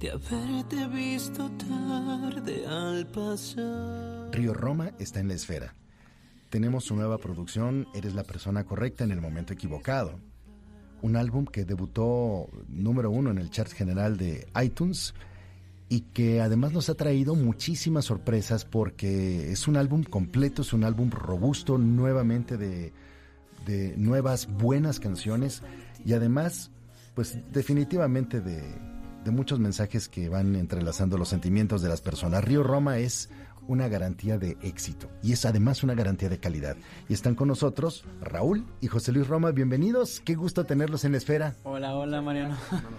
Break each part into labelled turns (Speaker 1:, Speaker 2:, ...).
Speaker 1: De haberte visto tarde al pasar.
Speaker 2: Río Roma está en la esfera. Tenemos su nueva producción, Eres la persona correcta en el momento equivocado. Un álbum que debutó número uno en el chart general de iTunes y que además nos ha traído muchísimas sorpresas porque es un álbum completo, es un álbum robusto, nuevamente de, de nuevas, buenas canciones y además, pues definitivamente de, de muchos mensajes que van entrelazando los sentimientos de las personas. Río Roma es una garantía de éxito y es además una garantía de calidad. Y están con nosotros Raúl y José Luis Roma. Bienvenidos, qué gusto tenerlos en la esfera.
Speaker 3: Hola, hola Mariano.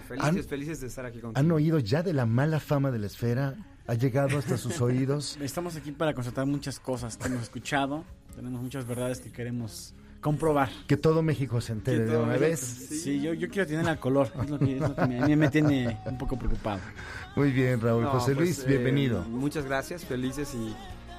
Speaker 4: felices,
Speaker 2: Han-
Speaker 4: felices de estar aquí contigo.
Speaker 2: ¿Han oído ya de la mala fama de la esfera? ¿Ha llegado hasta sus oídos?
Speaker 3: Estamos aquí para constatar muchas cosas que hemos escuchado. Tenemos muchas verdades que queremos comprobar.
Speaker 2: Que todo México se entere de una vez.
Speaker 4: se-
Speaker 3: Sí, yo, yo quiero tener al color. Es lo que, es lo que me, a mí me tiene un poco preocupado.
Speaker 2: Muy bien, Raúl.
Speaker 4: No,
Speaker 2: José
Speaker 4: pues,
Speaker 2: Luis,
Speaker 4: eh,
Speaker 2: bienvenido.
Speaker 4: Muchas gracias, felices y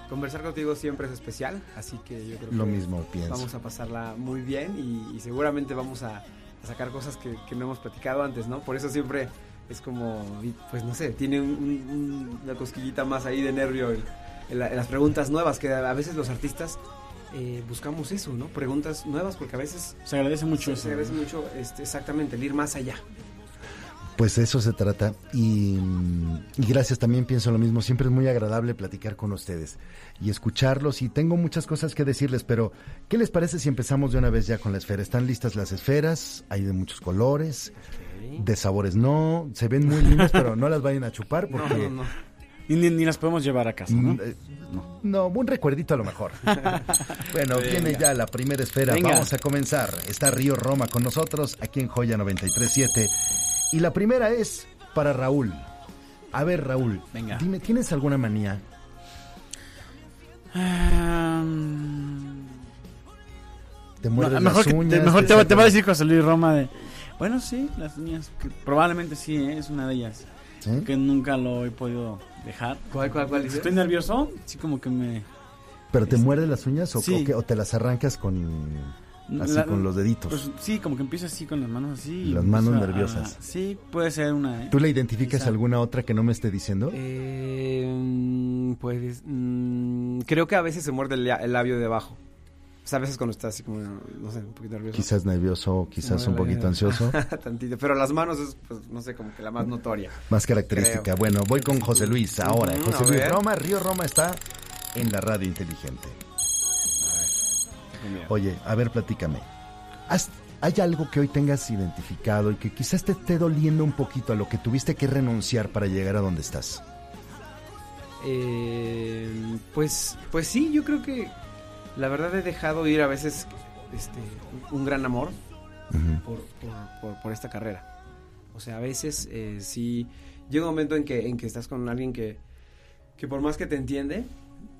Speaker 4: conversar contigo siempre es especial, así que yo creo
Speaker 2: Lo
Speaker 4: que
Speaker 2: mismo pienso.
Speaker 4: vamos a pasarla muy bien y, y seguramente vamos a, a sacar cosas que, que no hemos platicado antes, ¿no? Por eso siempre es como, pues no sé, tiene un- un- una cosquillita más ahí de nervio el- en las preguntas nuevas, que a veces los artistas eh, buscamos eso, ¿no? Preguntas nuevas porque a veces
Speaker 3: Se agradece mucho
Speaker 4: se,
Speaker 3: eso.
Speaker 4: se agradece mucho este, exactamente el ir más allá.
Speaker 2: Pues de eso se trata y, y gracias también pienso lo mismo, siempre es muy agradable platicar con ustedes y escucharlos y tengo muchas cosas que decirles, pero ¿qué les parece si empezamos de una vez ya con la esfera? ¿Están listas las esferas? Hay de muchos colores, de sabores no, se ven muy lindas pero no las vayan a chupar
Speaker 4: No,
Speaker 2: porque...
Speaker 4: no, no.
Speaker 3: Y ni, ni las podemos llevar a casa, ¿no?
Speaker 2: Mm, eh, No, un recuerdito a lo mejor. bueno, viene ya la primera esfera.
Speaker 3: Venga.
Speaker 2: Vamos a comenzar. Está Río Roma con nosotros aquí en Joya 937. Y la primera es para Raúl. A ver, Raúl,
Speaker 3: Venga.
Speaker 2: dime, ¿tienes alguna manía?
Speaker 3: Ah,
Speaker 2: ¿Te
Speaker 3: no,
Speaker 2: muerdes
Speaker 3: mejor
Speaker 2: las uñas?
Speaker 3: te, mejor
Speaker 2: ¿Te
Speaker 3: te, va- a decir José Luis Roma de... Bueno, sí, las uñas. que probablemente sí, ¿eh? es una de ellas.
Speaker 2: ¿Sí?
Speaker 3: Que nunca lo he podido dejar.
Speaker 4: ¿Cuál, cuál, cuál dices?
Speaker 3: Estoy nervioso, sí como que me...
Speaker 2: ¿Pero te muerdes las uñas o,
Speaker 3: Sí.
Speaker 2: o qué? ¿O te las arrancas con así
Speaker 3: La-
Speaker 2: con los deditos?
Speaker 3: Pues sí, como que empiezo así con las manos así.
Speaker 2: Las manos
Speaker 3: empiezo a-
Speaker 2: nerviosas.
Speaker 3: sí, puede ser una. ¿eh?
Speaker 2: ¿Tú le identificas
Speaker 3: Quizá.
Speaker 2: alguna otra que no me esté diciendo?
Speaker 4: Eh, mm, pues mm, creo que a veces se muerde el, el labio de abajo. Sea, a veces cuando estás así como, no sé, un poquito nervioso.
Speaker 2: Quizás nervioso, quizás un poquito ansioso.
Speaker 4: Tantito. Pero las manos es, pues, no sé, como que la más notoria.
Speaker 2: Más característica.
Speaker 4: Creo.
Speaker 2: Bueno, voy con José Luis ahora. José Luis. Roma, Río Roma está en la radio inteligente. Oye, a ver, platícame. ¿Has- ¿Hay algo que hoy tengas identificado y que quizás te esté doliendo un poquito a lo que tuviste que renunciar para llegar a donde estás?
Speaker 4: Eh, pues, pues sí, yo creo que la verdad he dejado ir a veces este, un, gran amor
Speaker 2: Ujú.
Speaker 4: por, por- por- por esta carrera. O sea, a veces eh, sí llega un momento en que, en que estás con alguien que, que por más que te entiende,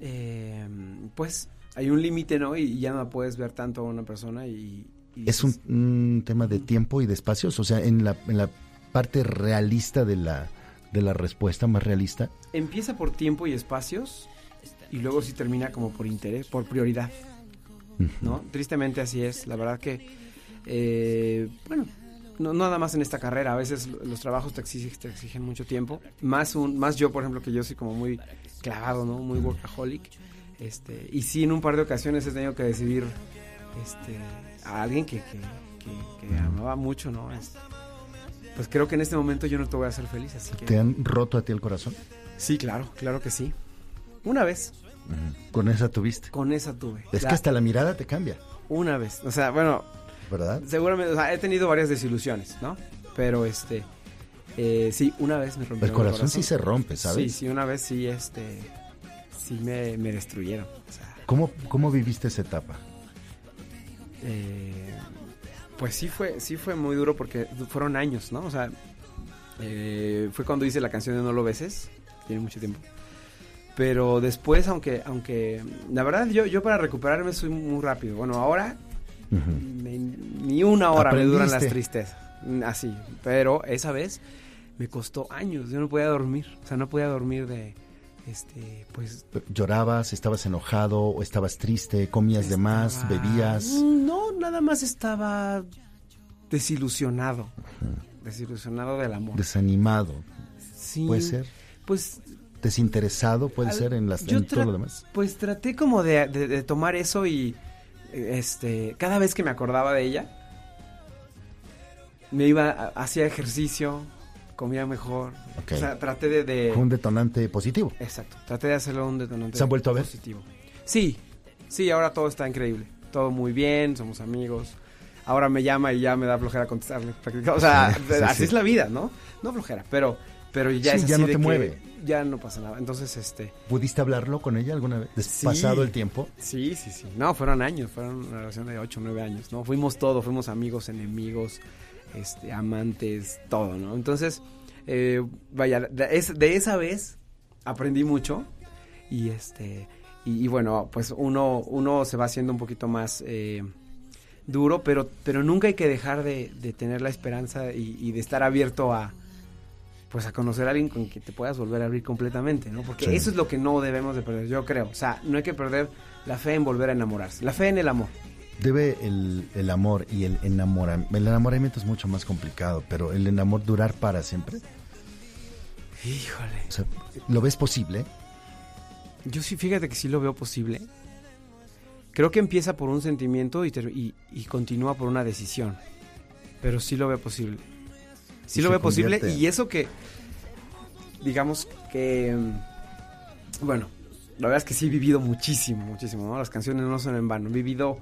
Speaker 4: eh, pues hay un límite, ¿no? Y, ya no puedes ver tanto a una persona y... y
Speaker 2: ¿Es un,
Speaker 4: dices,
Speaker 2: un tema de tiempo y de espacios? O sea, en la, en la parte realista de la, de la respuesta, más realista.
Speaker 4: Empieza por tiempo y espacios y luego sí termina como por interés, por prioridad. ¿no? Tristemente así es, la verdad que, eh, bueno, no, nada más en esta carrera, a veces los trabajos te exigen, te exigen mucho tiempo, más, un, más yo, por ejemplo, que yo soy como muy clavado, ¿no? Muy workaholic, este, y sí, en un par de ocasiones he tenido que decidir, este, a alguien que, que, que- que amaba mucho, ¿no? Es- pues creo que en este momento yo no te voy a hacer feliz, así que...
Speaker 2: ¿Te han roto a ti el corazón?
Speaker 4: Sí, claro, claro que sí. Una vez,
Speaker 2: Con esa tuviste.
Speaker 4: con esa tuve.
Speaker 2: Es
Speaker 4: La-
Speaker 2: que hasta la mirada te cambia,
Speaker 4: Una vez, o sea, bueno,
Speaker 2: ¿verdad?
Speaker 4: seguramente, o sea, he tenido varias desilusiones, ¿no? Pero este, Eh, sí, una vez me rompieron
Speaker 2: El corazón sí se rompe, ¿sabes?
Speaker 4: Sí, sí, una vez sí, este, sí me, me destruyeron. O sea,
Speaker 2: ¿Cómo, ¿Cómo viviste esa etapa?
Speaker 4: eh, pues sí fue, sí fue muy duro porque fueron años, ¿no? O sea, eh, fue cuando hice la canción de No lo beses, tiene mucho tiempo. Pero después, aunque, aunque, la verdad, yo, yo para recuperarme soy muy rápido. Bueno, ahora me- ni una hora me duran las tristezas. Así. Pero esa vez me costó años. Yo no podía dormir. O sea, no podía dormir de, este, pues...
Speaker 2: ¿Llorabas, estabas enojado o estabas triste, comías de más,
Speaker 4: estaba-
Speaker 2: bebías?
Speaker 4: No, nada más estaba desilusionado. Desilusionado del amor.
Speaker 2: Desanimado,
Speaker 4: Sí,
Speaker 2: puede ser.
Speaker 4: Pues
Speaker 2: Desinteresado, puede
Speaker 4: Al-
Speaker 2: ser en, las,
Speaker 4: yo
Speaker 2: en todo lo demás.
Speaker 4: Pues traté como de, de- de tomar eso y este cada vez que me acordaba de ella me iba hacía ejercicio, comía mejor. O sea, traté de, de-
Speaker 2: un detonante positivo.
Speaker 4: exacto, traté de hacerlo un detonante
Speaker 2: ¿Se han vuelto a ver?
Speaker 4: positivo. Sí. Sí, ahora todo está increíble. Todo muy bien, somos amigos. Ahora me llama y ya me da flojera contestarle. O sea,
Speaker 2: Sí, sí,
Speaker 4: así
Speaker 2: sí.
Speaker 4: es la vida, ¿no? No flojera, pero pero ya
Speaker 2: Sí,
Speaker 4: es
Speaker 2: ya no
Speaker 4: de
Speaker 2: te
Speaker 4: que
Speaker 2: mueve.
Speaker 4: Ya no pasa nada. Entonces, este
Speaker 2: ¿Pudiste hablarlo con ella alguna vez?
Speaker 4: Sí.
Speaker 2: Pasado el tiempo.
Speaker 4: Sí, sí, sí. No, fueron años, fueron una relación de 8 o 9 años, ¿no? Fuimos todo, fuimos amigos, enemigos, este, amantes, todo, ¿no? Entonces, eh, vaya, de, es- de esa vez aprendí mucho y este, y, y bueno, pues uno, uno se va haciendo un poquito más eh, duro, pero, pero nunca hay que dejar de, de tener la esperanza y, y de estar abierto a pues a conocer a alguien con quien te puedas volver a abrir completamente, ¿no? Porque
Speaker 2: Sí.
Speaker 4: eso es lo que no debemos de perder, yo creo. O sea, no hay que perder la fe en volver a enamorarse, la fe en el amor.
Speaker 2: Debe el, el amor y el enamoramiento. El enamoramiento es mucho más complicado, pero el enamor durar para siempre.
Speaker 4: Híjole.
Speaker 2: O sea, ¿lo ves posible?
Speaker 4: Yo sí, fíjate que sí lo veo posible. Creo que empieza por un sentimiento y, y, y continúa por una decisión. Pero sí lo veo posible. Sí lo veo posible. Y eso que, digamos que, bueno, la verdad es que sí he vivido muchísimo, muchísimo, ¿no? Las canciones no son en vano. He vivido,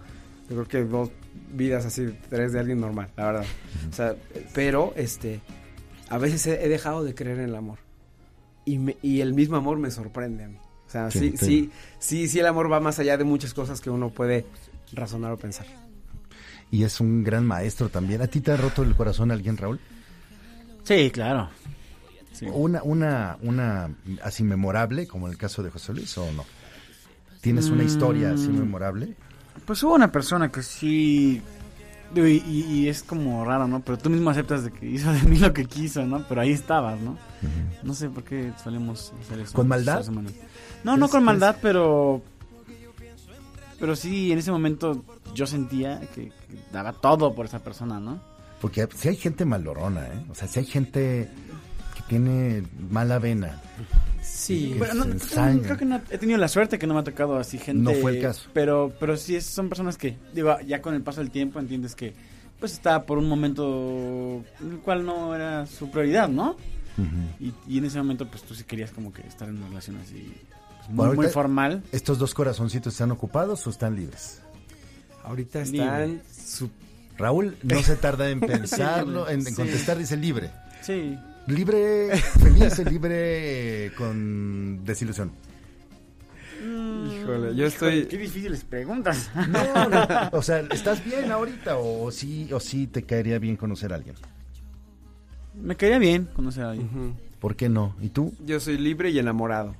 Speaker 4: yo creo que dos vidas así, tres de alguien normal, la verdad. O sea, pero, este, a veces he, he dejado de creer en el amor. Y, me- y el mismo amor me sorprende a mí. O sea,
Speaker 2: Sí,
Speaker 4: sí, sí, sí, sí, el amor va más allá de muchas cosas que uno puede razonar o pensar.
Speaker 2: Y es un gran maestro también. ¿A ti te ha roto el corazón alguien, Raúl?
Speaker 3: Sí, claro. Sí.
Speaker 2: Una, una, una así memorable, como en el caso de José Luis, o no? ¿Tienes una historia así
Speaker 3: Mm.
Speaker 2: memorable?
Speaker 3: Pues hubo una persona que sí. Y, y- y es como raro, ¿no? Pero tú mismo aceptas de que hizo de mí lo que quiso, ¿no? Pero ahí estabas, ¿no? No sé por qué solemos hacer eso.
Speaker 2: ¿Con maldad?
Speaker 3: No, no
Speaker 2: ¿Crees-
Speaker 3: con maldad, pero. Pero sí, en ese momento yo sentía que, que daba todo por esa persona, ¿no?
Speaker 2: Porque si hay gente malorona, ¿eh? O sea, si hay gente que tiene mala vena.
Speaker 4: Sí.
Speaker 2: Que
Speaker 3: Bueno, no, creo, creo que no, he tenido la suerte que no me ha tocado así gente.
Speaker 2: No fue el caso.
Speaker 3: Pero, pero sí es- son personas que, digo, ya con el paso del tiempo entiendes que pues estaba por un momento en el cual no era su prioridad, ¿no? Y, y en ese momento pues tú sí querías como que estar en una relación así pues, muy,
Speaker 2: Bueno,
Speaker 3: muy
Speaker 2: ahorita-
Speaker 3: formal.
Speaker 2: ¿Estos dos corazoncitos están ocupados o están libres?
Speaker 4: Ahorita
Speaker 3: Libre.
Speaker 4: están su-
Speaker 2: Raúl no se tarda en pensarlo, en, en
Speaker 3: Sí.
Speaker 2: contestar, dice libre.
Speaker 3: Sí.
Speaker 2: Libre, feliz, libre con desilusión.
Speaker 4: Híjole, yo estoy...
Speaker 3: Qué difíciles preguntas.
Speaker 2: No, no, o sea, ¿estás bien ahorita o sí, o sí te caería bien conocer a alguien?
Speaker 3: me caería bien conocer a alguien.
Speaker 2: ¿Por qué no? ¿Y tú?
Speaker 4: Yo soy libre y enamorado.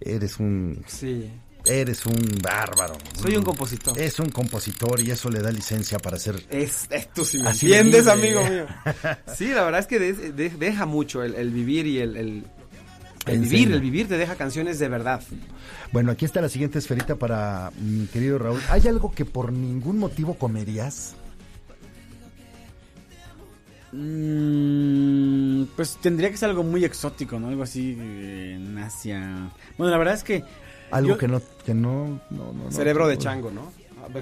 Speaker 2: Eres un,
Speaker 4: Sí.
Speaker 2: Eres un bárbaro.
Speaker 4: Soy un compositor.
Speaker 2: Es un compositor y eso le da licencia para hacer...
Speaker 4: Es, es- tú sí me
Speaker 2: Así de
Speaker 4: entiendes, amigo mío. Sí, la verdad es que de- de- deja mucho el, el vivir y el, el, vivir. El vivir te deja canciones de verdad.
Speaker 2: Bueno, aquí está la siguiente esferita para mi querido Raúl. ¿Hay algo que por ningún motivo comerías?
Speaker 3: Mm, pues tendría que ser algo muy exótico, ¿no? Algo así eh, en Asia. Bueno, la verdad es que
Speaker 2: Algo
Speaker 3: Yo-
Speaker 2: que no, que no, no, no, no-
Speaker 4: Cerebro de
Speaker 2: no-
Speaker 4: chango, ¿no?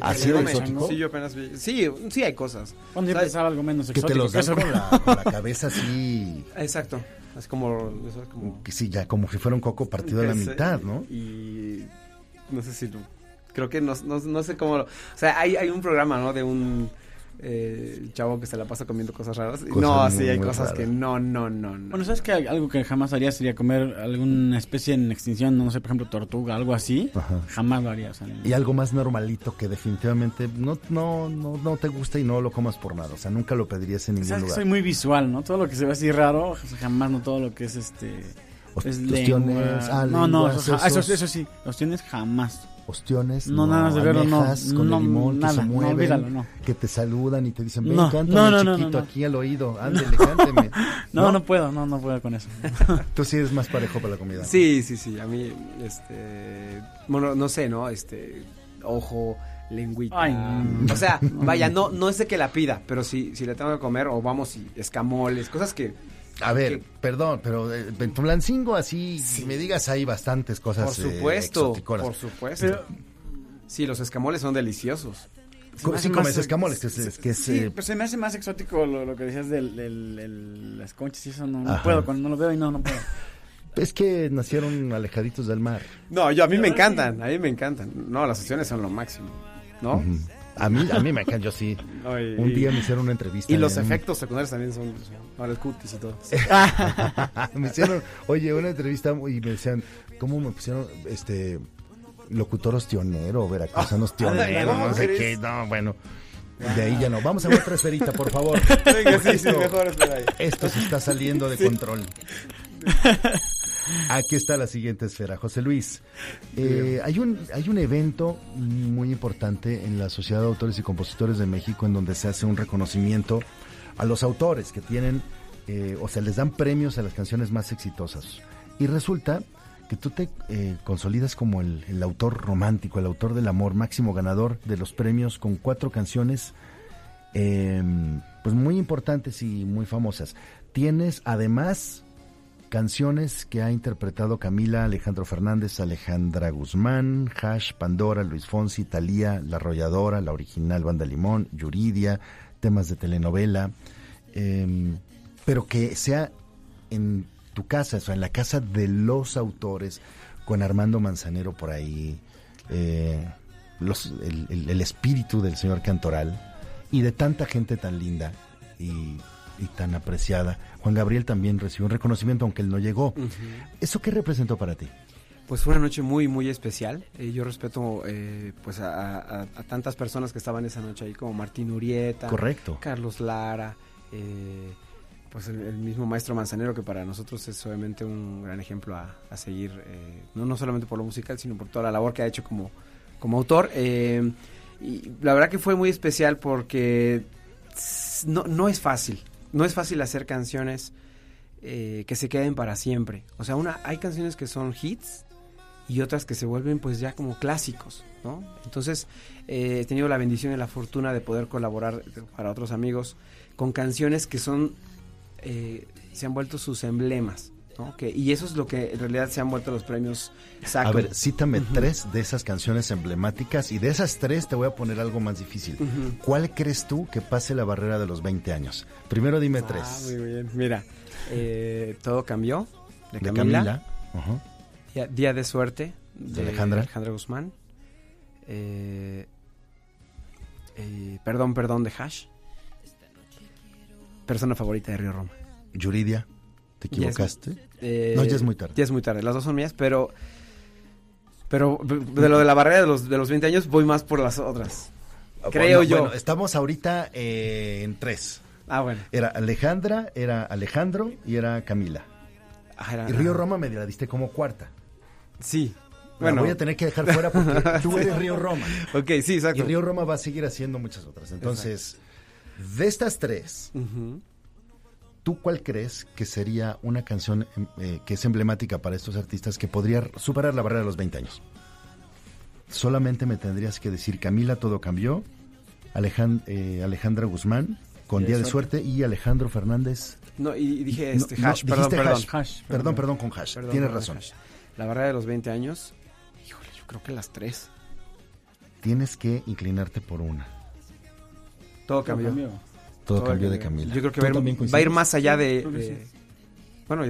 Speaker 2: ¿Así de exótico?
Speaker 4: Sí, yo apenas vi. Sí, sí hay cosas.
Speaker 3: cuando yo pensaba algo menos
Speaker 2: Que
Speaker 3: exótico.
Speaker 2: te los dan
Speaker 3: eso.
Speaker 2: con la, con la cabeza así,
Speaker 4: Exacto. Es como... es como
Speaker 2: que sí, ya como si fuera un coco partido a la mitad, ¿no?
Speaker 4: Y no sé si creo que no, no, no sé cómo lo- o sea, hay, hay un programa, ¿no? De un eh, el chavo que se la pasa comiendo cosas raras.
Speaker 2: Cosas
Speaker 4: no,
Speaker 2: muy,
Speaker 4: sí, hay cosas
Speaker 2: raras.
Speaker 4: que no, no, no, no.
Speaker 3: Bueno, ¿sabes que Algo que jamás haría sería comer alguna especie en extinción, no sé, por ejemplo, tortuga, algo así.
Speaker 2: Ajá.
Speaker 3: Jamás lo haría. O sea,
Speaker 2: Y algo más normalito que definitivamente no, no, no, no te gusta y no lo comas por nada. O sea, nunca lo pedirías en ningún
Speaker 3: Sabes que
Speaker 2: lugar.
Speaker 3: soy muy visual, ¿no? Todo lo que se ve así raro, jamás no todo lo que es este... Es lengua.
Speaker 2: ah,
Speaker 3: no, no, eso, eso, eso sí, ostiones jamás.
Speaker 2: Ostiones,
Speaker 3: No, nada más de verlo, no.
Speaker 2: con
Speaker 3: No,
Speaker 2: el limón que
Speaker 3: nada,
Speaker 2: se
Speaker 3: no,
Speaker 2: mueven,
Speaker 3: olvídalo, no.
Speaker 2: que te saludan y te dicen, ven,
Speaker 3: No,
Speaker 2: cántame
Speaker 3: no, no, no,
Speaker 2: chiquito
Speaker 3: no, no.
Speaker 2: aquí al oído, ándele, cánteme.
Speaker 3: No, no, puedo, no, no puedo con eso.
Speaker 2: Tú sí eres más parejo para la comida.
Speaker 4: Sí, sí, sí. A mí, este. Bueno, no sé, ¿no? Este. Ojo, lengüita.
Speaker 3: Ay, no.
Speaker 4: O sea, vaya, no, no es de que la pida, pero si, si le tengo que comer, o vamos, y escamoles, cosas que.
Speaker 2: A ver,
Speaker 4: que-
Speaker 2: perdón, pero eh, en Tulancingo así, si me digas, hay bastantes cosas
Speaker 4: por
Speaker 2: eh,
Speaker 4: supuesto.
Speaker 2: exoticonas.
Speaker 4: por supuesto.
Speaker 3: Pero-
Speaker 4: sí, los escamoles son deliciosos.
Speaker 3: Se me
Speaker 2: Sí, comes escamoles, que es- que es,
Speaker 3: Sí,
Speaker 2: eh,
Speaker 3: pues se me hace más exótico lo, lo que decías el- las conchas y eso, no, no puedo, cuando no lo veo y no, no puedo.
Speaker 2: Es que nacieron alejaditos del mar.
Speaker 4: No, yo a mí me encantan, a mí me encantan. No, las sesiones son lo máximo, ¿no?
Speaker 2: Ujú. A mí, a mí me encanta, yo sí.
Speaker 4: No, y-
Speaker 2: Un día me hicieron una entrevista.
Speaker 4: Y los
Speaker 2: en
Speaker 4: efectos secundarios también son. no, los cutis y todo.
Speaker 2: me hicieron, oye, una entrevista y me decían, ¿cómo me pusieron este locutor ostionero, veracruzano ostionero?
Speaker 4: ¿cómo
Speaker 2: no sé qué, no, bueno. De ahí ya no. Vamos a otra esferita, por favor.
Speaker 4: Venga, sí, sí,
Speaker 2: Esto-
Speaker 4: mejor ahí.
Speaker 2: Esto se está saliendo de control. Aquí está la siguiente esfera. José Luis, eh, hay, un, hay un evento muy importante en la Sociedad de Autores y Compositores de México en donde se hace un reconocimiento a los autores que tienen, eh, o sea, les dan premios a las canciones más exitosas. Y resulta que tú te eh, consolidas como el, el autor romántico, el autor del amor, máximo ganador de los premios con cuatro canciones eh, pues muy importantes y muy famosas. Tienes además canciones que ha interpretado Camila, Alejandro Fernández, Alejandra Guzmán, Hash, Pandora, Luis Fonsi, Talía, La Arrolladora, la original Banda Limón, Yuridia, temas de telenovela, eh, pero que sea en tu casa, o sea, en la casa de los autores, con Armando Manzanero por ahí, eh, los- el, el- el espíritu del señor Cantoral y de tanta gente tan linda y, y tan apreciada. Juan Gabriel también recibió un reconocimiento, aunque él no llegó. ¿Eso qué representó para ti?
Speaker 4: Pues fue una noche muy, muy especial. Eh, yo respeto eh, pues a, a- a tantas personas que estaban esa noche ahí, como Martín Urieta,
Speaker 2: Correcto.
Speaker 4: Carlos Lara, eh, pues el, el mismo maestro Manzanero, que para nosotros es obviamente un gran ejemplo a, a seguir, no, no solamente por lo musical, sino por toda la labor que ha hecho como, como autor. Y la verdad que fue muy especial porque no, no es fácil, no es fácil hacer canciones eh, que se queden para siempre. O sea, una, hay canciones que son hits y otras que se vuelven pues ya como clásicos, ¿no? Entonces eh, he tenido la bendición y la fortuna de poder colaborar eh, para otros amigos con canciones que son, se han vuelto sus emblemas, ¿no? Que, y eso es lo que en realidad se han vuelto los premios SAC.
Speaker 2: A ver, cítame tres de esas canciones emblemáticas y de esas tres te voy a poner algo más difícil. ¿Cuál crees tú que pase la barrera de los 20 años? Primero dime
Speaker 4: Ah,
Speaker 2: tres.
Speaker 4: muy bien. Mira, eh, todo cambió de
Speaker 2: de
Speaker 4: Camila,
Speaker 2: Camila. Ajá.
Speaker 4: Día, Día de suerte
Speaker 2: De Alejandra.
Speaker 4: Alejandra Guzmán, eh, eh, perdón, perdón de Hash, persona favorita de Río Roma.
Speaker 2: Yuridia, ¿te
Speaker 4: Ya es-
Speaker 2: equivocaste?
Speaker 4: Eh,
Speaker 2: No, ya es muy tarde.
Speaker 4: Ya es muy tarde. Las dos son mías, pero. Pero de lo de la barrera de los, de los 20 años voy más por las otras. Creo
Speaker 2: Bueno,
Speaker 4: yo.
Speaker 2: Bueno, estamos ahorita eh, en tres.
Speaker 4: Ah, bueno.
Speaker 2: Era Alejandra, era Alejandro y era Camila.
Speaker 4: Ah, era-
Speaker 2: Y Río Roma me la diste como cuarta.
Speaker 4: Sí.
Speaker 2: Bueno,
Speaker 4: Bueno.
Speaker 2: voy a tener que dejar fuera porque tú eres Río Roma.
Speaker 4: Ok, sí,
Speaker 2: Y
Speaker 4: exacto.
Speaker 2: Río Roma va a seguir haciendo muchas otras. Entonces, de estas tres,
Speaker 4: Ujú.
Speaker 2: ¿Tú cuál crees que sería una canción em, eh, que es emblemática para estos artistas que podría superar la barrera de los 20 años? Solamente me tendrías que decir Camila, todo cambió, Alejan- eh, Alejandra Guzmán, con Día de Suerte y Alejandro Fernández.
Speaker 4: No, y, dije
Speaker 2: No,
Speaker 4: este,
Speaker 2: no,
Speaker 4: hash, perdón,
Speaker 2: dijiste
Speaker 4: perdón.
Speaker 2: hash.
Speaker 3: Hash,
Speaker 2: Perdón, perdón, con hash.
Speaker 4: Perdón,
Speaker 2: Tienes
Speaker 4: perdón,
Speaker 2: razón.
Speaker 4: hash. La barrera de los 20 años, híjole, yo creo que las tres.
Speaker 2: Tienes que inclinarte por una.
Speaker 4: Todo
Speaker 3: Todo
Speaker 4: cambió.
Speaker 2: Todo,
Speaker 4: Todo
Speaker 2: cambió de. Camila.
Speaker 4: Yo creo que
Speaker 2: ¿Tú
Speaker 4: va a ir-
Speaker 2: también
Speaker 4: va a ir
Speaker 2: coincides?
Speaker 4: más allá de... Bueno,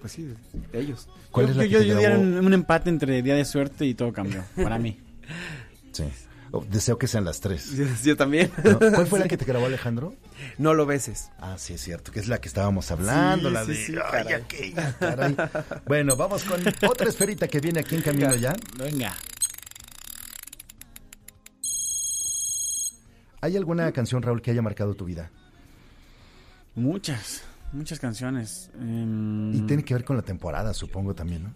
Speaker 4: pues sí, de ellos.
Speaker 2: ¿Cuál
Speaker 3: yo,
Speaker 2: es la
Speaker 3: yo,
Speaker 2: que
Speaker 3: yo un, un empate entre Día de Suerte y Todo Cambió, para mí.
Speaker 2: Sí. Oh, deseo que sean las tres.
Speaker 4: Yo, yo también.
Speaker 2: ¿no? ¿Cuál fue la que te grabó Alejandro?
Speaker 4: No lo beses.
Speaker 2: Ah, sí, es cierto, que es la que estábamos hablando,
Speaker 4: Sí,
Speaker 2: la
Speaker 4: sí,
Speaker 2: de...
Speaker 4: sí,
Speaker 2: ay,
Speaker 4: caray.
Speaker 2: aquella, caray. Bueno, vamos con otra esferita que viene aquí en camino ya.
Speaker 3: Venga.
Speaker 2: ¿Hay alguna canción, Raúl, que haya marcado tu vida?
Speaker 3: Muchas, muchas canciones. Em,
Speaker 2: Y tiene que ver con la temporada, supongo también, ¿no?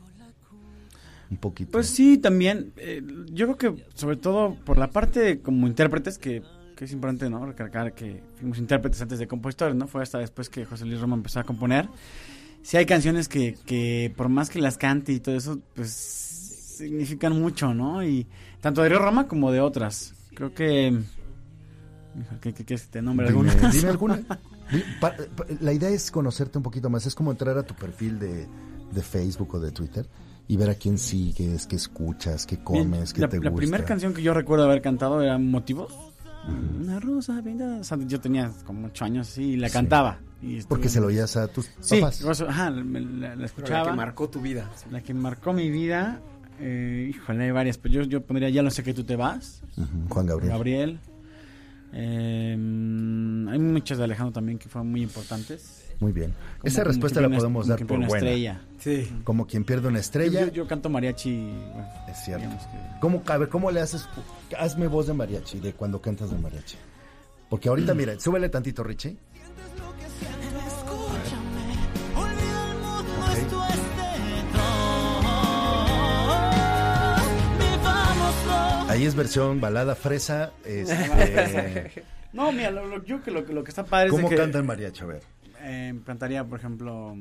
Speaker 2: Un poquito.
Speaker 3: Pues sí, también. eh, yo creo que sobre todo por la parte de como intérpretes, que, que es importante, ¿no? Recalcar que fuimos intérpretes antes de compositores, ¿no? Fue hasta después que José Luis Roma empezó a componer. Sí hay canciones que, que por más que las cante y todo eso, pues significan mucho, ¿no? Y tanto de Río Roma como de otras. Creo que... ¿Qué, qué, qué te nombre
Speaker 2: Dime,
Speaker 3: alguna?
Speaker 2: dime alguna. Di- pa- pa- La idea es conocerte un poquito más. Es como entrar a tu perfil de, de Facebook o de Twitter y ver a quién sigues, qué escuchas, qué comes, qué
Speaker 3: la,
Speaker 2: te
Speaker 3: la
Speaker 2: gusta.
Speaker 3: primera canción que yo recuerdo haber cantado era Motivos. Una rosa pintada. O sea, yo tenía como ocho años así y la
Speaker 2: Sí.
Speaker 3: cantaba. Y
Speaker 2: Porque se lo oías a tus
Speaker 3: Sí,
Speaker 2: papás.
Speaker 3: ajá, la, la
Speaker 4: Pero
Speaker 3: escuchaba.
Speaker 4: la que marcó tu vida.
Speaker 3: La que marcó mi vida. Eh, híjole, hay varias, pero yo, yo pondría Ya no sé que tú te vas.
Speaker 2: Juan Gabriel.
Speaker 3: Gabriel. Eh, hay muchas de Alejandro también que fueron muy importantes.
Speaker 2: Muy bien.
Speaker 3: Como-
Speaker 2: Esa
Speaker 3: como
Speaker 2: respuesta
Speaker 3: quien
Speaker 2: la
Speaker 3: pierde
Speaker 2: podemos
Speaker 3: una-
Speaker 2: dar por buena.
Speaker 3: una estrella.
Speaker 4: Sí.
Speaker 2: Como quien pierde una estrella.
Speaker 3: Yo, yo canto mariachi. bueno,
Speaker 2: Es cierto.
Speaker 3: que-
Speaker 2: ¿Cómo, a ver, ¿cómo le haces? Hazme voz de mariachi, de cuando cantas de mariachi. Porque ahorita, mira, súbele tantito, Richie. Ahí es versión balada fresa. Este,
Speaker 3: No, mira, lo, lo- yo que lo, que lo que está padre es
Speaker 2: ¿Cómo
Speaker 3: que...
Speaker 2: canta el mariachi? A ver.
Speaker 3: Eh, cantaría, por ejemplo,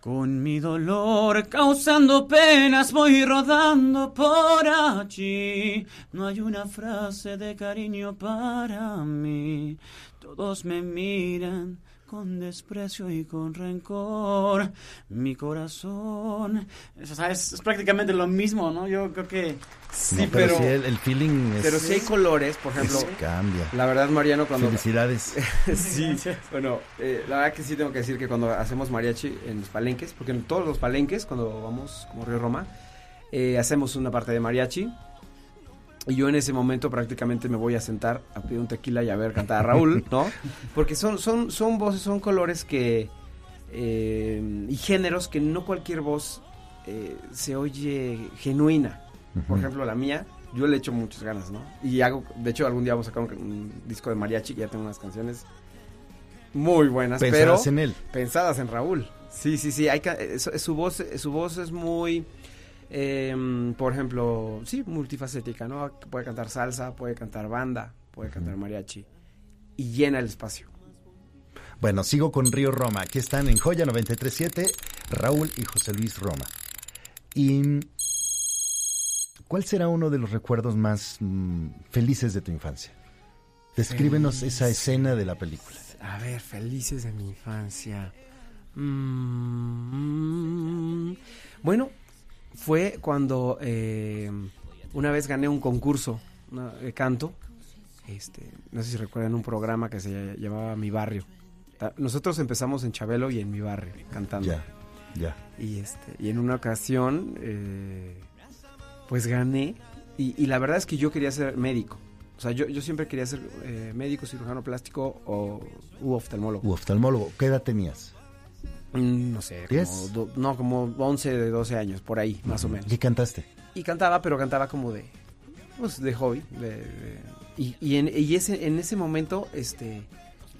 Speaker 3: con mi dolor causando penas voy rodando por allí. No hay una frase de cariño para mí. Todos me miran con desprecio y con rencor. Mi corazón. Eso, ¿sabes? Es prácticamente lo mismo, ¿no? Yo creo que
Speaker 4: Sí,
Speaker 2: No, pero,
Speaker 4: pero,
Speaker 2: sí, el, el feeling es,
Speaker 4: pero si hay colores, por ejemplo,
Speaker 2: es- cambia.
Speaker 4: la verdad, Mariano, cuando...
Speaker 2: Felicidades.
Speaker 4: sí, bueno, eh, la verdad que sí tengo que decir que cuando hacemos mariachi en los palenques, porque en todos los palenques, cuando vamos como Río Roma, eh, hacemos una parte de mariachi. Y yo en ese momento prácticamente me voy a sentar a pedir un tequila y a ver cantar a Raúl, ¿no? Porque son, son, son voces, son colores que... eh, y géneros que no cualquier voz eh, se oye genuina. Por ejemplo, la mía, yo le echo muchas ganas, ¿no? Y hago, de hecho, algún día vamos a sacar un, un disco de mariachi, que ya tengo unas canciones muy buenas,
Speaker 2: Pensarás
Speaker 4: pero
Speaker 2: en él.
Speaker 4: pensadas en Raúl. Sí, sí, sí, hay eh, su, su voz, eh, su voz es muy, em, por ejemplo, sí, multifacética, ¿no? Puede cantar salsa, puede cantar banda, puede cantar mariachi y llena el espacio.
Speaker 2: Bueno, sigo con Río Roma. Aquí están en Joya 937, Raúl y José Luis Roma. ¿Y cuál será uno de los recuerdos más mm, felices de tu infancia? Descríbenos esa escena de la película.
Speaker 4: A ver, felices de mi infancia. Mm, bueno, fue cuando eh, una vez gané un concurso de canto. Este, no sé si recuerdan un programa que se llamaba Mi Barrio. Nosotros empezamos en Chabelo y en Mi Barrio cantando.
Speaker 2: Ya, ya.
Speaker 4: Y este, y en una ocasión, eh, pues gané. Y, y la verdad es que yo quería ser médico. O sea, yo, yo siempre quería ser eh, médico, cirujano plástico o u oftalmólogo.
Speaker 2: U oftalmólogo, ¿qué edad tenías?
Speaker 4: Mm, no sé, como do- no, como 11 de 12 años, por ahí, más o menos.
Speaker 2: ¿Qué cantaste?
Speaker 4: Y cantaba, pero cantaba como de, pues, de hobby. de- de- y y, en, y ese, en ese momento, este,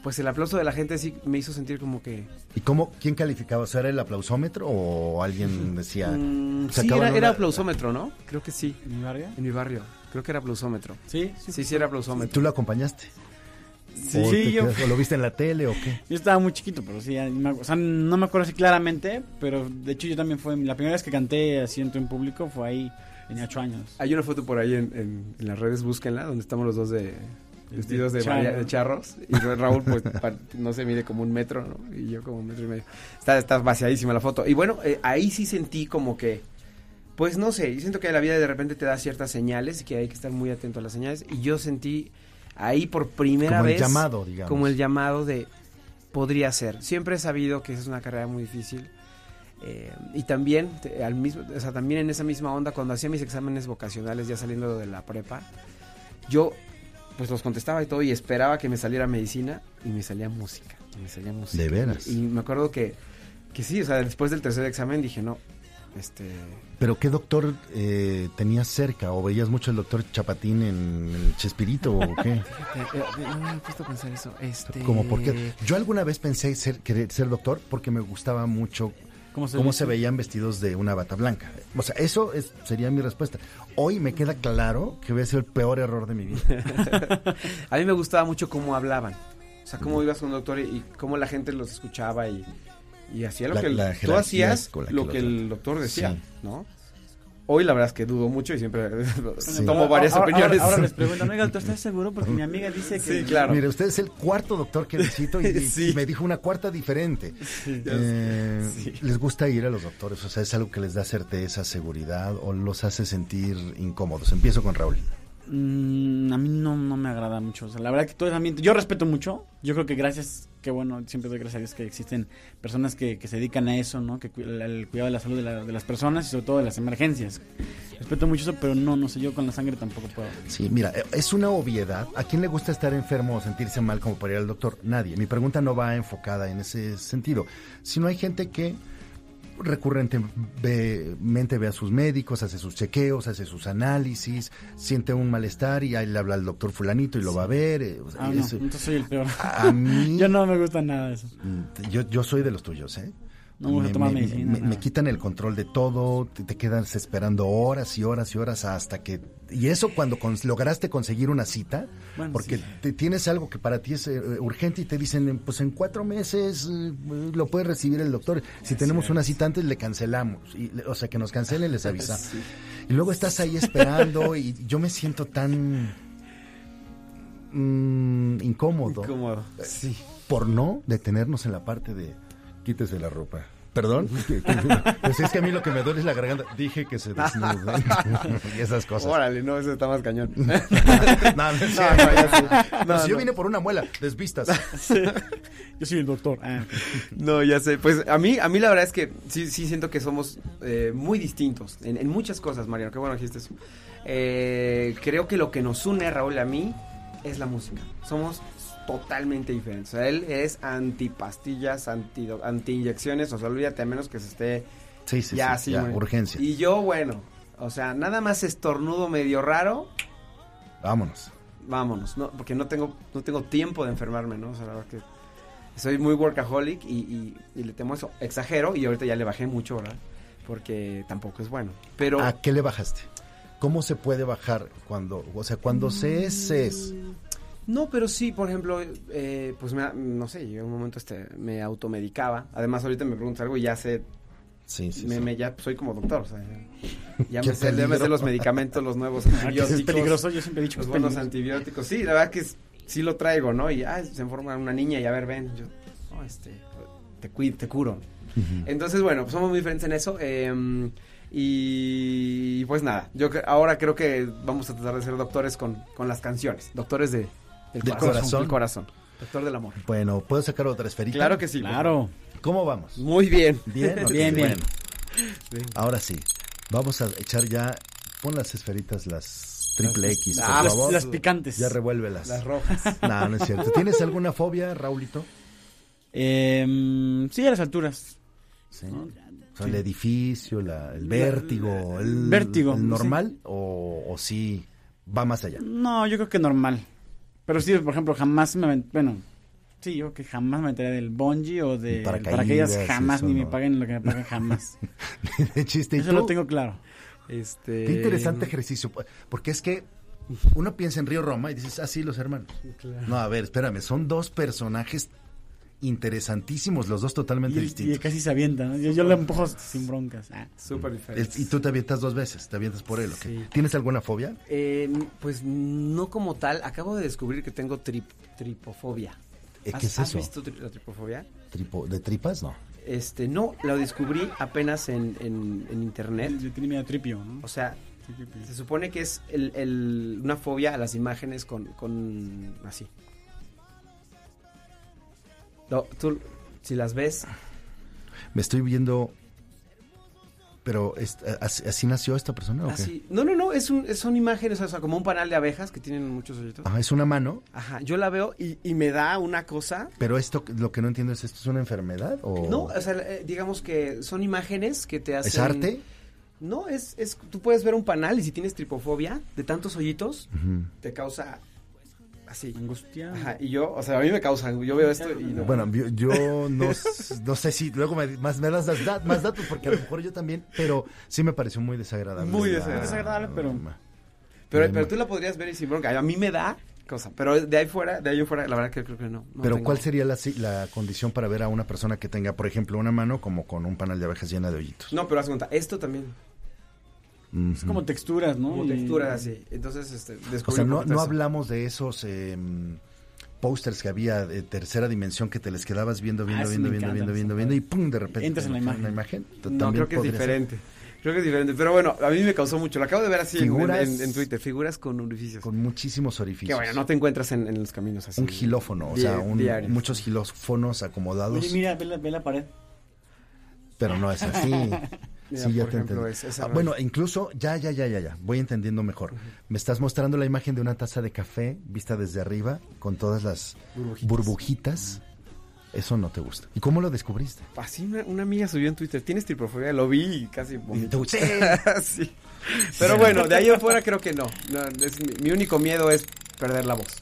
Speaker 4: pues el aplauso de la gente sí me hizo sentir como que...
Speaker 2: ¿Y cómo, quién calificaba? O sea, ¿era el aplausómetro o alguien decía...
Speaker 4: mm, sí, era, era
Speaker 2: una-
Speaker 4: aplausómetro, ¿no? Creo que sí,
Speaker 3: ¿En mi barrio?
Speaker 4: en mi barrio. Creo que era aplausómetro.
Speaker 3: Sí, sí.
Speaker 4: Sí, sí era aplausómetro.
Speaker 2: ¿Tú lo acompañaste?
Speaker 3: Sí,
Speaker 2: ¿O,
Speaker 3: sí,
Speaker 2: te
Speaker 3: yo,
Speaker 2: quedas- o lo viste en la tele o qué?
Speaker 3: yo estaba muy chiquito, pero sí, o sea, no me acuerdo así claramente, pero de hecho yo también fue, la primera vez que canté así en público fue ahí, tenía ocho años.
Speaker 4: Hay una foto por ahí en, en- en las redes, búsquenla, donde estamos los dos de vestidos de,
Speaker 3: charro.
Speaker 4: María- de charros. Y Raúl, pues, no se mide como un metro, ¿no? Y yo como un metro y medio. Está, está vaciadísima la foto. Y bueno, eh, ahí sí sentí como que, pues no sé, yo siento que la vida de repente te da ciertas señales y que hay que estar muy atento a las señales. Y yo sentí ahí por primera
Speaker 2: Como el
Speaker 4: vez.
Speaker 2: llamado, digamos.
Speaker 4: Como el llamado de podría ser. Siempre he sabido que esa es una carrera muy difícil. Eh, y también, te- al mismo, o sea, también en esa misma onda, cuando hacía mis exámenes vocacionales ya saliendo de la prepa, yo pues los contestaba y todo y esperaba que me saliera medicina y me salía música. me salía música.
Speaker 2: ¿De veras?
Speaker 4: Y, y me acuerdo que, que sí, o sea, después del tercer examen dije, no, este...
Speaker 2: ¿Pero qué doctor eh, tenías cerca? ¿O veías mucho el doctor Chapatín en el Chespirito o qué?
Speaker 4: Fíjate, eh, no me he puesto a pensar eso. Este...
Speaker 2: Como porque yo alguna vez pensé ser, querer ser doctor porque me gustaba mucho
Speaker 3: ¿Cómo se,
Speaker 2: cómo se veían vestidos de una bata blanca. O sea, eso es- sería mi respuesta. Hoy me queda claro que voy a ser el peor error de mi vida.
Speaker 4: A mí me gustaba mucho cómo hablaban. O sea, cómo ibas con un doctor y, y cómo la gente los escuchaba y, y hacía lo
Speaker 2: La-
Speaker 4: que el-
Speaker 2: la
Speaker 4: tú hacías,
Speaker 2: con la que
Speaker 4: lo que el doctor decía,
Speaker 2: Sí.
Speaker 4: ¿no? Hoy la verdad es que dudo mucho y siempre
Speaker 2: Sí.
Speaker 4: tomo varias
Speaker 3: Ahora- ahora-
Speaker 4: opiniones.
Speaker 3: Ahora, les pregunto, amiga, ¿tú estás seguro? Porque mi amiga dice que...
Speaker 4: Sí, claro.
Speaker 2: Mire, usted es el cuarto doctor que visito y, me dijo una cuarta diferente. Eh, ¿Les gusta ir a los doctores? O sea, ¿es algo que les da certeza, seguridad o los hace sentir incómodos? Empiezo con Raúl.
Speaker 3: Mm, a mí no, no me agrada mucho. O sea, la verdad que todo ese ambiente, yo respeto mucho. Yo creo que gracias, que bueno, siempre doy gracias a Dios que existen personas que, que se dedican a eso, ¿no? Que el, cuidado de la salud de, de las personas y sobre todo de las emergencias. Respeto mucho eso, pero no, no sé, yo con la sangre tampoco puedo.
Speaker 2: Sí, mira, eh, es una obviedad. ¿A quién le gusta estar enfermo o sentirse mal como para ir al doctor? Nadie. Mi pregunta no va enfocada en ese sentido. Sino hay gente que recurrentemente ve a sus médicos, hace sus chequeos, hace sus análisis, siente un malestar y ahí le habla al doctor fulanito y lo va a ver. eh,
Speaker 3: Ah, no,
Speaker 2: es-
Speaker 3: entonces soy el peor.
Speaker 2: a mí,
Speaker 3: yo no me gusta nada de eso.
Speaker 2: Mm, Yo, yo soy de los tuyos, ¿eh?
Speaker 3: No me gusta tomar
Speaker 2: me,
Speaker 3: medicina,
Speaker 2: me-
Speaker 3: nada.
Speaker 2: me quitan el control de todo, te, te quedas esperando horas y horas y horas hasta que... Y eso cuando cons- lograste conseguir una cita,
Speaker 3: Bueno,
Speaker 2: porque
Speaker 3: sí.
Speaker 2: te- tienes algo que para ti es eh, urgente y te dicen, pues en cuatro meses eh, lo puede recibir el doctor. Si tenemos una cita antes, le cancelamos. Y, o sea, que nos cancelen, les avisa. Y luego estás ahí esperando y yo me siento tan... mm, incómodo
Speaker 4: Incómodo. Sí.
Speaker 2: por no detenernos en la parte de quítese la ropa. ¿Perdón? Pues es que a mí lo que me duele es la garganta. Dije que se desnude. y esas cosas.
Speaker 4: Órale, no, eso está más cañón.
Speaker 2: No, no es cierto.
Speaker 4: ya sé.
Speaker 2: Pero
Speaker 4: No,
Speaker 2: si yo
Speaker 4: no.
Speaker 2: vine por una muela, desvistas.
Speaker 3: Yo soy el doctor. Ah,
Speaker 4: No, ya sé. Pues a mí, a mí la verdad es que sí, sí siento que somos eh, muy distintos en, en muchas cosas, Mariano. Qué bueno que dijiste eso. Eh, creo que lo que nos une, Raúl, a mí es la música. Somos totalmente diferentes. O sea, él es anti pastillas, anti, anti inyecciones. O sea, olvídate a menos que se esté
Speaker 2: Sí, sí,
Speaker 4: ya
Speaker 2: sí.
Speaker 4: así.
Speaker 2: ya, urgencia.
Speaker 4: Y yo, bueno, o sea, nada más estornudo medio raro.
Speaker 2: Vámonos.
Speaker 4: vámonos, no, porque no tengo, no tengo tiempo de enfermarme, ¿no? O sea, la verdad que soy muy workaholic y, y- y le temo eso. Exagero y ahorita ya le bajé mucho, ¿verdad? Porque tampoco es bueno. Pero
Speaker 2: ¿A qué le bajaste? ¿Cómo se puede bajar cuando, o sea, cuando se es, se es?
Speaker 4: No, pero sí, por ejemplo, eh, pues me, no sé, yo en un momento este me automedicaba. Además, ahorita me preguntas algo y ya sé,
Speaker 2: Sí, sí,
Speaker 4: me,
Speaker 2: sí.
Speaker 4: me- ya soy como doctor, o sea, ya, ya sé, ya me sé los medicamentos, los nuevos
Speaker 3: Ah,
Speaker 4: antibióticos.
Speaker 3: es peligroso, yo siempre he dicho que
Speaker 4: los buenos antibióticos. Sí, la verdad que es- sí lo traigo, ¿no? Y ah, se forma una niña y a ver, ven, yo, no, este, te cuido, te curo. Entonces, bueno, pues somos muy diferentes en eso. eh, y pues nada, yo ahora creo que vamos a tratar de ser doctores con, con las canciones. Doctores de, del,
Speaker 2: Del
Speaker 4: corazón,
Speaker 2: corazón.
Speaker 4: del corazón. Doctor del amor.
Speaker 2: Bueno, ¿puedo sacar otra esferita?
Speaker 4: Claro que sí.
Speaker 3: Claro.
Speaker 2: ¿Cómo vamos?
Speaker 4: Muy bien.
Speaker 2: Bien, Ok,
Speaker 3: Bien, bien.
Speaker 2: bueno. Ahora sí, vamos a echar ya, pon las esferitas, las triple X, por
Speaker 4: Ah,
Speaker 3: Las,
Speaker 2: favor.
Speaker 3: las picantes.
Speaker 2: Ya revuélvelas.
Speaker 4: Las rojas.
Speaker 2: No, no es cierto. ¿Tienes alguna fobia, Raulito?
Speaker 3: Em, sí, a las alturas.
Speaker 2: Sí. O sea, el edificio, la- el vértigo, el,
Speaker 3: Vértigo,
Speaker 2: el
Speaker 3: sí.
Speaker 2: normal o, o sí va más allá.
Speaker 3: No, yo creo que normal. Pero sí, por ejemplo, jamás me... Bueno, sí, yo que jamás me aventaría del bungee o de
Speaker 2: Paracaídas,
Speaker 3: paracaídas. Jamás,
Speaker 2: eso
Speaker 3: ni me paguen lo que me paguen jamás.
Speaker 2: De chiste. ¿Y
Speaker 3: Eso
Speaker 2: tú?
Speaker 3: lo tengo claro.
Speaker 4: Este...
Speaker 2: Qué interesante ejercicio. Porque es que uno piensa en Río Roma y dices, ah, sí, los hermanos. No, a ver, espérame, son dos personajes interesantísimos, los dos totalmente
Speaker 3: Y, y
Speaker 2: distintos.
Speaker 3: casi se avienta, ¿no? Yo, yo lo empujo sin broncas. Ah.
Speaker 4: Súper diferente.
Speaker 2: y tú te avientas dos veces, te avientas por él. ¿ok?
Speaker 4: Sí.
Speaker 2: ¿Tienes alguna fobia?
Speaker 4: Eh, pues no como tal. Acabo de descubrir que tengo trip- tripofobia.
Speaker 2: Eh,
Speaker 4: ¿Has-
Speaker 2: ¿Qué es
Speaker 4: ¿Has
Speaker 2: eso?
Speaker 4: visto tri- la tripofobia?
Speaker 2: Tripo- ¿De tripas? No.
Speaker 4: Este, no, lo descubrí apenas en, en, en internet.
Speaker 3: Yo tenía miedo a tripio, ¿no?
Speaker 4: O sea, se supone que es el, el- una fobia a las imágenes con, con así. No, tú, si las ves,
Speaker 2: Me estoy viendo Pero ¿así, así nació esta persona o qué?
Speaker 4: No, no, no, es un, son imágenes, o sea, como un panal de abejas que tienen muchos hoyitos.
Speaker 2: Ajá, es una mano,
Speaker 4: Ajá, yo la veo y, y me da una cosa.
Speaker 2: pero esto, lo que no entiendo es, ¿esto es una enfermedad o...?
Speaker 4: No, o sea, eh, digamos que son imágenes que te hacen...
Speaker 2: ¿Es arte?
Speaker 4: No, es, es, tú puedes ver un panal y si tienes tripofobia de tantos hoyitos, te causa así.
Speaker 3: Angustia.
Speaker 4: Ajá, y yo, o sea, a mí me causa, yo veo esto y no.
Speaker 2: Bueno, yo, yo no, no sé si luego me, más me das das- da- más datos, porque a lo mejor yo también, pero sí me pareció muy desagradable.
Speaker 4: Muy
Speaker 2: la-
Speaker 4: desagradable.
Speaker 3: Pero-
Speaker 4: pero, pero tú la podrías ver y sin bronca. A mí me da cosa, pero de ahí fuera, de ahí fuera, la verdad que creo que no. no
Speaker 2: Pero
Speaker 4: tengo.
Speaker 2: ¿cuál sería la, la condición para ver a una persona que tenga, por ejemplo, una mano como con un panal de abejas llena de hoyitos?
Speaker 4: No, pero haz cuenta, esto también,
Speaker 3: Es como texturas, ¿no?
Speaker 4: como
Speaker 3: Y-
Speaker 4: textura así. Entonces, este,
Speaker 2: O sea, no, no hablamos de esos eh, pósters que había de tercera dimensión que te les quedabas viendo, viendo,
Speaker 3: Ah, sí,
Speaker 2: viendo, viendo, viendo, viendo, viendo, y pum, de repente.
Speaker 3: Entras en la imagen.
Speaker 2: T-
Speaker 4: No,
Speaker 2: también
Speaker 4: creo que es
Speaker 2: ser.
Speaker 4: diferente. Creo que es diferente. Pero bueno, a mí me causó mucho. Lo acabo de ver así en-
Speaker 2: Figuras-
Speaker 4: en, en Twitter. Figuras con orificios.
Speaker 2: Con muchísimos
Speaker 4: que
Speaker 2: orificios.
Speaker 4: bueno, no te encuentras en, en los caminos así.
Speaker 2: un gilófono, o sea, un- muchos gilófonos acomodados,
Speaker 3: Oye, mira, ve la, ve la pared.
Speaker 2: pero no es así.
Speaker 4: Mira,
Speaker 2: sí, ya
Speaker 4: por
Speaker 2: te
Speaker 4: ejemplo,
Speaker 2: entendí.
Speaker 4: es- esa
Speaker 2: Ah, bueno, incluso, ya, ya, ya, ya, ya, voy entendiendo mejor. Me estás mostrando la imagen de una taza de café vista desde arriba con todas las
Speaker 4: Burbujitas.
Speaker 2: burbujitas. Eso no te gusta. ¿Y cómo lo descubriste?
Speaker 4: Así una, una amiga subió en Twitter. ¿Tienes tripofobia? Lo vi y casi
Speaker 2: sí.
Speaker 4: sí. Pero bueno, de ahí afuera creo que no. No, es mi, mi único miedo es perder la voz.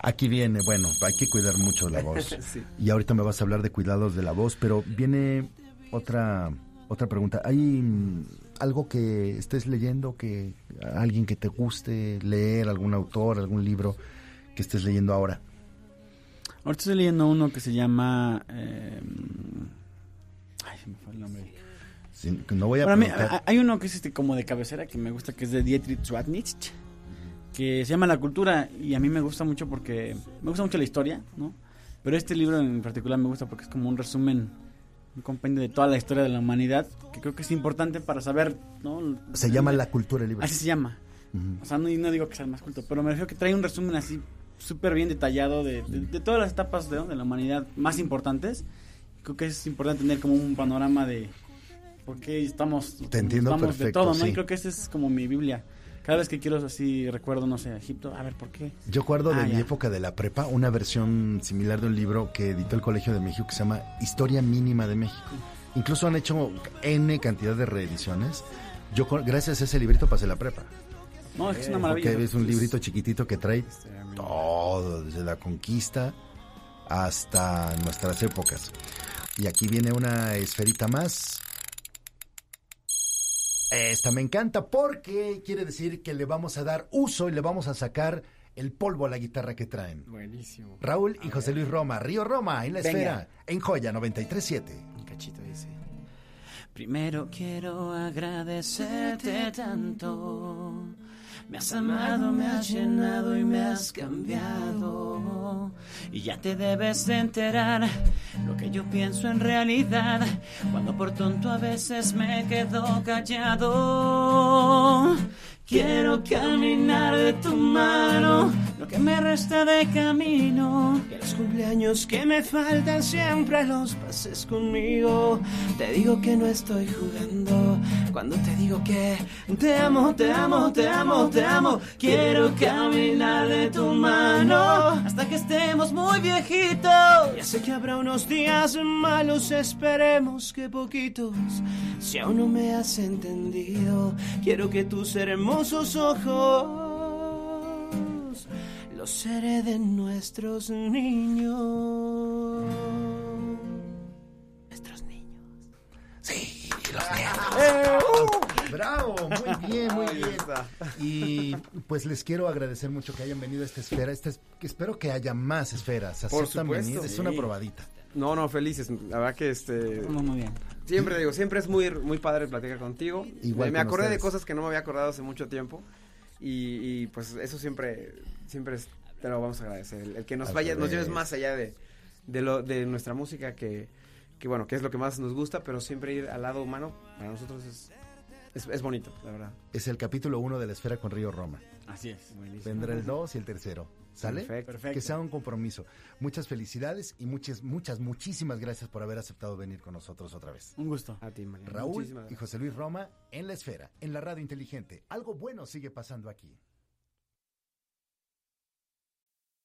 Speaker 2: Aquí viene, bueno, hay que cuidar mucho la voz.
Speaker 4: Sí.
Speaker 2: Y ahorita me vas a hablar de cuidados de la voz, pero viene otra otra pregunta. ¿Hay mm, algo que estés leyendo que alguien que te guste leer, algún autor, algún libro que estés leyendo ahora?
Speaker 3: Ahorita estoy leyendo uno que se llama... eh, ay, se me fue el nombre.
Speaker 2: Sí, no voy a
Speaker 3: Para mí, hay uno que es este como de cabecera que me gusta, que es de Dietrich Schwadnitz, que se llama La Cultura, y a mí me gusta mucho porque me gusta mucho la historia, ¿no? Pero este libro en particular me gusta porque es como un resumen, un compendio de toda la historia de la humanidad, que creo que es importante para saber, ¿no?
Speaker 2: Se llama La Cultura Libre.
Speaker 3: Así se llama. O sea, no, no digo que sea el más culto, pero me refiero que trae un resumen así súper bien detallado de, de- de todas las etapas de, de la humanidad más importantes. Creo que es importante tener como un panorama de por qué estamos,
Speaker 2: Te entiendo
Speaker 3: vamos de
Speaker 2: perfecto,
Speaker 3: todo, ¿no?
Speaker 2: sí.
Speaker 3: Y creo que esa es como mi Biblia. Cada vez que quiero así recuerdo, no sé, Egipto, a ver, ¿por qué?
Speaker 2: Yo acuerdo de
Speaker 3: Ah,
Speaker 2: mi
Speaker 3: ya.
Speaker 2: época de la prepa una versión similar de un libro que editó el Colegio de México que se llama Historia Mínima de México. Incluso han hecho N cantidad de reediciones. Yo, gracias a ese librito, pasé la prepa.
Speaker 3: No, es que es una maravilla.
Speaker 2: Porque es un librito chiquitito que trae todo, desde la conquista hasta nuestras épocas. Y aquí viene una esferita más. Esta me encanta porque quiere decir que le vamos a dar uso y le vamos a sacar el polvo a la guitarra que traen.
Speaker 4: Buenísimo.
Speaker 2: Raúl y José Luis Roma, Río Roma, en la
Speaker 4: Venga.
Speaker 2: esfera, en Joya 937.
Speaker 4: Un cachito dice.
Speaker 3: Primero quiero agradecerte tanto. Me has amado, me has llenado y me has cambiado. Y ya te debes de enterar lo que yo pienso en realidad. Cuando por tonto a veces me quedo callado. Quiero caminar de tu mano lo que me resta de camino. Que los cumpleaños que me faltan siempre los pases conmigo. Te digo que no estoy jugando. Cuando te digo que te amo, te amo, te amo, te amo. Quiero caminar de tu mano hasta que estemos muy viejitos. Ya sé que habrá unos días malos, esperemos que poquitos. Si aún no me has entendido, quiero que tus hermosos ojos los hereden nuestros niños. Nuestros niños.
Speaker 2: Sí, los nervios. Bravo, muy bien, muy bien. Y pues les quiero agradecer mucho que hayan venido a esta esfera. Esta es- que espero que haya más esferas.
Speaker 4: Por
Speaker 2: ¿Aceptan
Speaker 4: supuesto.
Speaker 2: venir? Es
Speaker 4: Sí.
Speaker 2: una probadita.
Speaker 4: No, no, felices. La verdad que este.
Speaker 3: Muy, muy bien.
Speaker 4: Siempre digo, siempre es muy, muy padre platicar contigo.
Speaker 2: Igual
Speaker 4: me
Speaker 2: con
Speaker 4: acordé de cosas que no me había acordado hace mucho tiempo. Y, y, pues eso siempre, siempre es- te lo vamos a agradecer. El, el que nos
Speaker 2: Al
Speaker 4: vaya, nos lleves más allá de, de lo, de nuestra música que, que bueno, que es lo que más nos gusta, pero siempre ir al lado humano para nosotros es Es, es bonito, la verdad.
Speaker 2: Es el capítulo 1 de la esfera con Río Roma.
Speaker 3: Así es.
Speaker 2: Vendrá el 2 y el tercero. ¿Sale?
Speaker 4: Perfecto.
Speaker 2: Que sea un compromiso. Muchas felicidades y muchas, muchas, muchísimas gracias por haber aceptado venir con nosotros otra vez.
Speaker 3: Un gusto.
Speaker 4: A ti, María.
Speaker 2: Raúl y. José Luis Roma en la esfera, en la radio inteligente. Algo bueno sigue pasando aquí.